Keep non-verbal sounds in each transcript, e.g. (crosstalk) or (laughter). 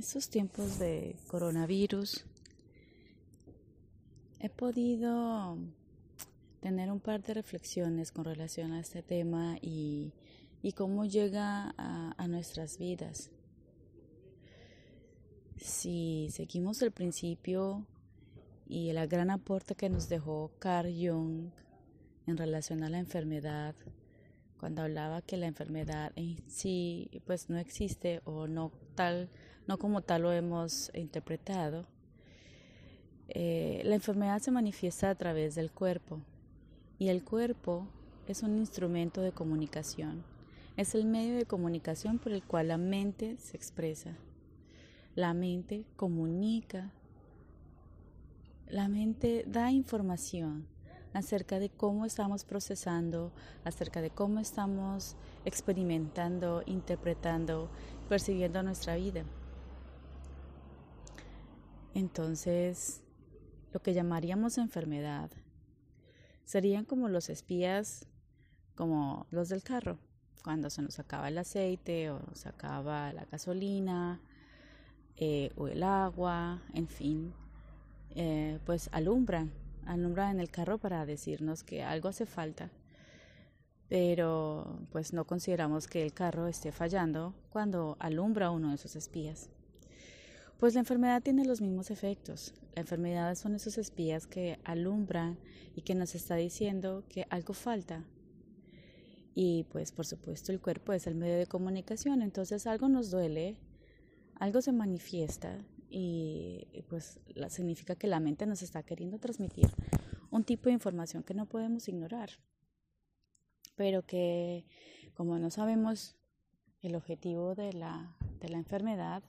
estos tiempos de coronavirus he podido tener un par de reflexiones con relación a este tema y, cómo llega a, nuestras vidas. Si seguimos el principio y el gran aporte que nos dejó Carl Jung en relación a la enfermedad, cuando hablaba que la enfermedad en sí pues no existe o no tal no como tal lo hemos interpretado eh, la enfermedad se manifiesta a través del cuerpo y el cuerpo es un instrumento de comunicación. Es el medio de comunicación por el cual la mente se expresa. La mente comunica. La mente da información acerca de cómo estamos procesando, acerca de cómo estamos experimentando, interpretando, percibiendo nuestra vida. Entonces, lo que llamaríamos enfermedad serían como los espías, como los del carro, cuando se nos acaba el aceite o se acaba la gasolina eh, o el agua, en fin, eh, pues alumbran alumbra en el carro para decirnos que algo hace falta, pero pues no consideramos que el carro esté fallando cuando alumbra uno de esos espías. Pues la enfermedad tiene los mismos efectos. La enfermedad son esos espías que alumbran y que nos está diciendo que algo falta. Y pues por supuesto el cuerpo es el medio de comunicación, entonces algo nos duele, algo se manifiesta y pues significa que la mente nos está queriendo transmitir un tipo de información que no podemos ignorar, pero que como no sabemos el objetivo de la, de la enfermedad,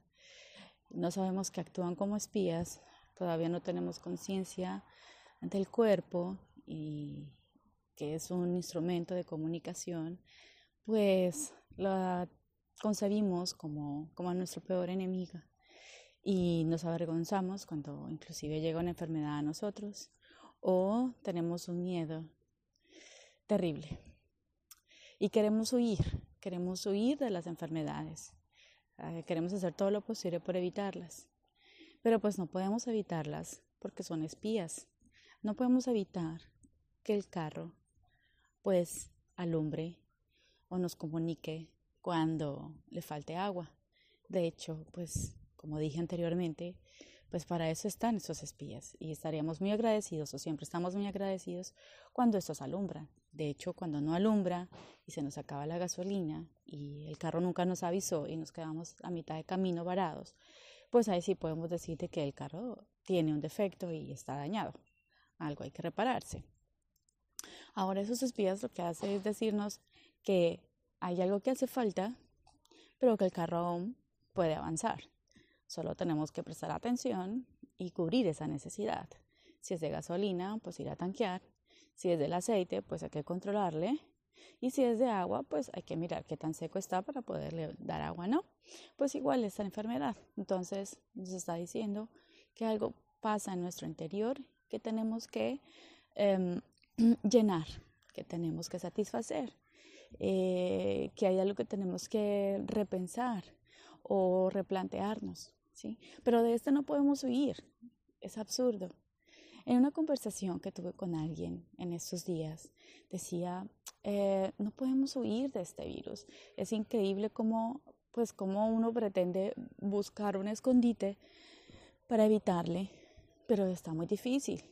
no sabemos que actúan como espías, todavía no tenemos conciencia del cuerpo y que es un instrumento de comunicación, pues la concebimos como, como a nuestro peor enemiga. Y nos avergonzamos cuando inclusive llega una enfermedad a nosotros o tenemos un miedo terrible. Y queremos huir, queremos huir de las enfermedades, queremos hacer todo lo posible por evitarlas, pero pues no podemos evitarlas porque son espías, no podemos evitar que el carro pues alumbre o nos comunique cuando le falte agua. De hecho, pues como dije anteriormente, pues para eso están esos espías y estaríamos muy agradecidos o siempre estamos muy agradecidos cuando estos alumbran. De hecho, cuando no alumbra y se nos acaba la gasolina y el carro nunca nos avisó y nos quedamos a mitad de camino varados, pues ahí sí podemos decirte que el carro tiene un defecto y está dañado. Algo hay que repararse. Ahora esos espías lo que hacen es decirnos que hay algo que hace falta, pero que el carro aún puede avanzar. Solo tenemos que prestar atención y cubrir esa necesidad. Si es de gasolina, pues ir a tanquear. Si es del aceite, pues hay que controlarle. Y si es de agua, pues hay que mirar qué tan seco está para poderle dar agua, ¿no? Pues igual esta enfermedad. Entonces nos está diciendo que algo pasa en nuestro interior que tenemos que em, (clears throat) llenar, que tenemos que satisfacer, eh, que hay algo que tenemos que repensar o replantearnos. Pero de esto no podemos huir, es absurdo. En una conversación que tuve con alguien en estos días, decía, eh, no podemos huir de este virus. Es increíble cómo, pues, cómo uno pretende buscar un escondite para evitarle, pero está muy difícil.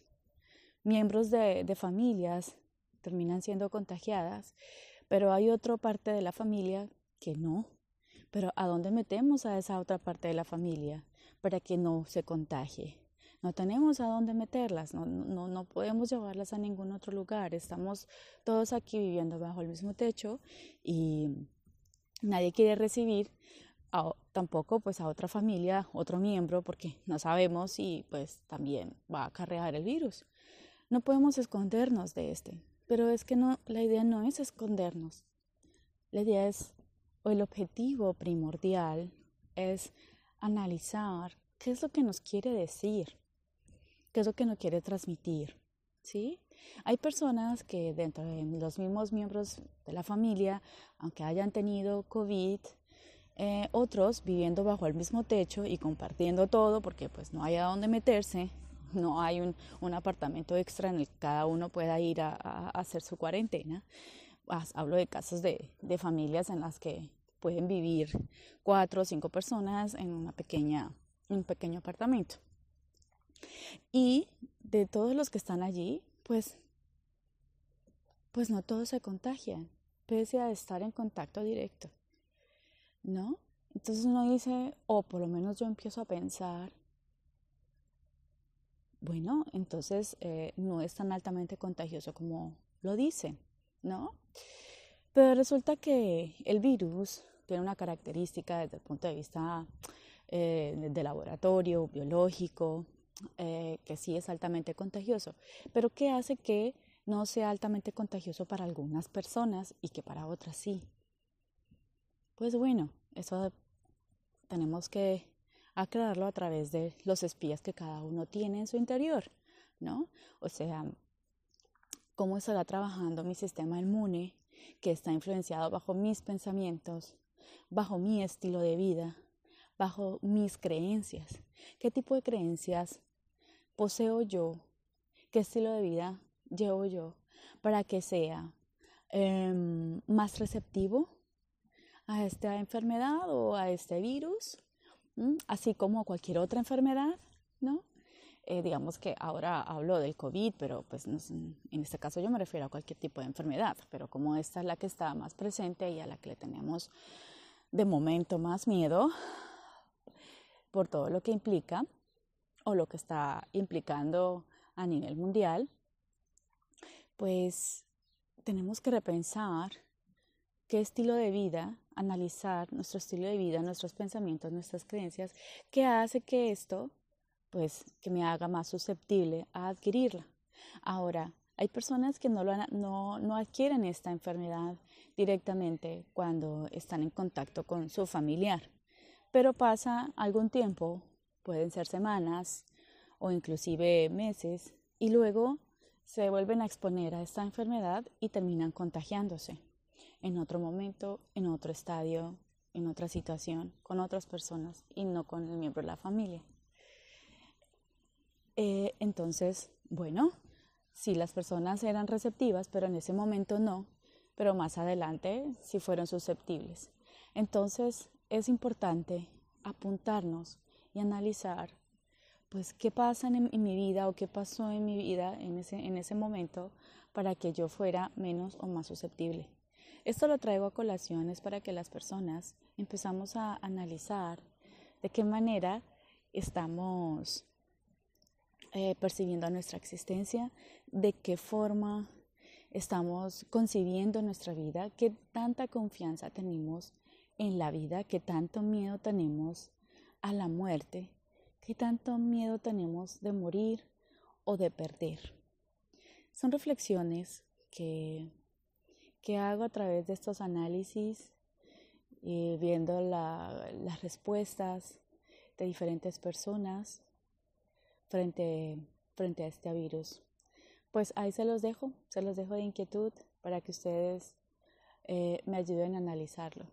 Miembros de, de familias terminan siendo contagiadas, pero hay otra parte de la familia que no, pero ¿a dónde metemos a esa otra parte de la familia para que no se contagie? No tenemos a dónde meterlas, no, no, no podemos llevarlas a ningún otro lugar. Estamos todos aquí viviendo bajo el mismo techo y nadie quiere recibir tampoco pues a otra familia, otro miembro, porque no sabemos si pues también va a acarrear el virus. No podemos escondernos de este, pero es que no, la idea no es escondernos. La idea es o el objetivo primordial es analizar qué es lo que nos quiere decir, qué es lo que nos quiere transmitir. ¿Sí? Hay personas que dentro de los mismos miembros de la familia, aunque hayan tenido COVID, Eh, otros viviendo bajo el mismo techo y compartiendo todo porque pues no hay a dónde meterse, no hay un, un apartamento extra en el que cada uno pueda ir a, a hacer su cuarentena. Hablo de casos de, de, familias en las que pueden vivir cuatro o cinco personas en una pequeña, un pequeño apartamento. Y de todos los que están allí, pues, pues no todos se contagian, pese a estar en contacto directo. ¿No? Entonces uno dice, o por lo menos yo empiezo a pensar, bueno, entonces eh, no es tan altamente contagioso como lo dicen, ¿no? Pero resulta que el virus tiene una característica desde el punto de vista eh, de laboratorio, biológico, eh, que sí es altamente contagioso, pero ¿qué hace que no sea altamente contagioso para algunas personas y que para otras sí? Pues bueno, eso tenemos que aclararlo a través de los espías que cada uno tiene en su interior, ¿no? O sea, cómo estará trabajando mi sistema inmune que está influenciado bajo mis pensamientos, bajo mi estilo de vida, bajo mis creencias. ¿Qué tipo de creencias poseo yo? ¿Qué estilo de vida llevo yo para que sea em, más receptivo a esta enfermedad o a este virus? Así como cualquier otra enfermedad, ¿no? Eh, digamos que ahora hablo del COVID, pero pues en este caso yo me refiero a cualquier tipo de enfermedad, pero como esta es la que está más presente y a la que le tenemos de momento más miedo, por todo lo que implica o lo que está implicando a nivel mundial, pues tenemos que repensar qué estilo de vida, analizar nuestro estilo de vida, nuestros pensamientos, nuestras creencias, qué hace que esto, pues, que me haga más susceptible a adquirirla. Ahora, hay personas que no, lo, no, no adquieren esta enfermedad directamente cuando están en contacto con su familiar pero pasa algún tiempo, pueden ser semanas o inclusive meses, y luego se vuelven a exponer a esta enfermedad y terminan contagiándose en otro momento, en otro estadio, en otra situación, con otras personas y no con el miembro de la familia. Eh, entonces, bueno, si las personas eran receptivas, pero en ese momento no, pero más adelante sí fueron susceptibles. Entonces, es importante apuntarnos y analizar pues qué pasa en, mi vida o qué pasó en mi vida en ese, en ese momento para que yo fuera menos o más susceptible. Esto lo traigo a colaciones para que las personas empezamos a analizar de qué manera estamos eh, percibiendo nuestra existencia, de qué forma estamos concibiendo nuestra vida, qué tanta confianza tenemos en la vida, que tanto miedo tenemos a la muerte, que tanto miedo tenemos de morir o de perder. Son reflexiones que, que hago a través de estos análisis, y viendo las respuestas de diferentes personas frente, frente a este virus. Pues ahí se los dejo, se los dejo de inquietud para que ustedes eh, me ayuden a analizarlo.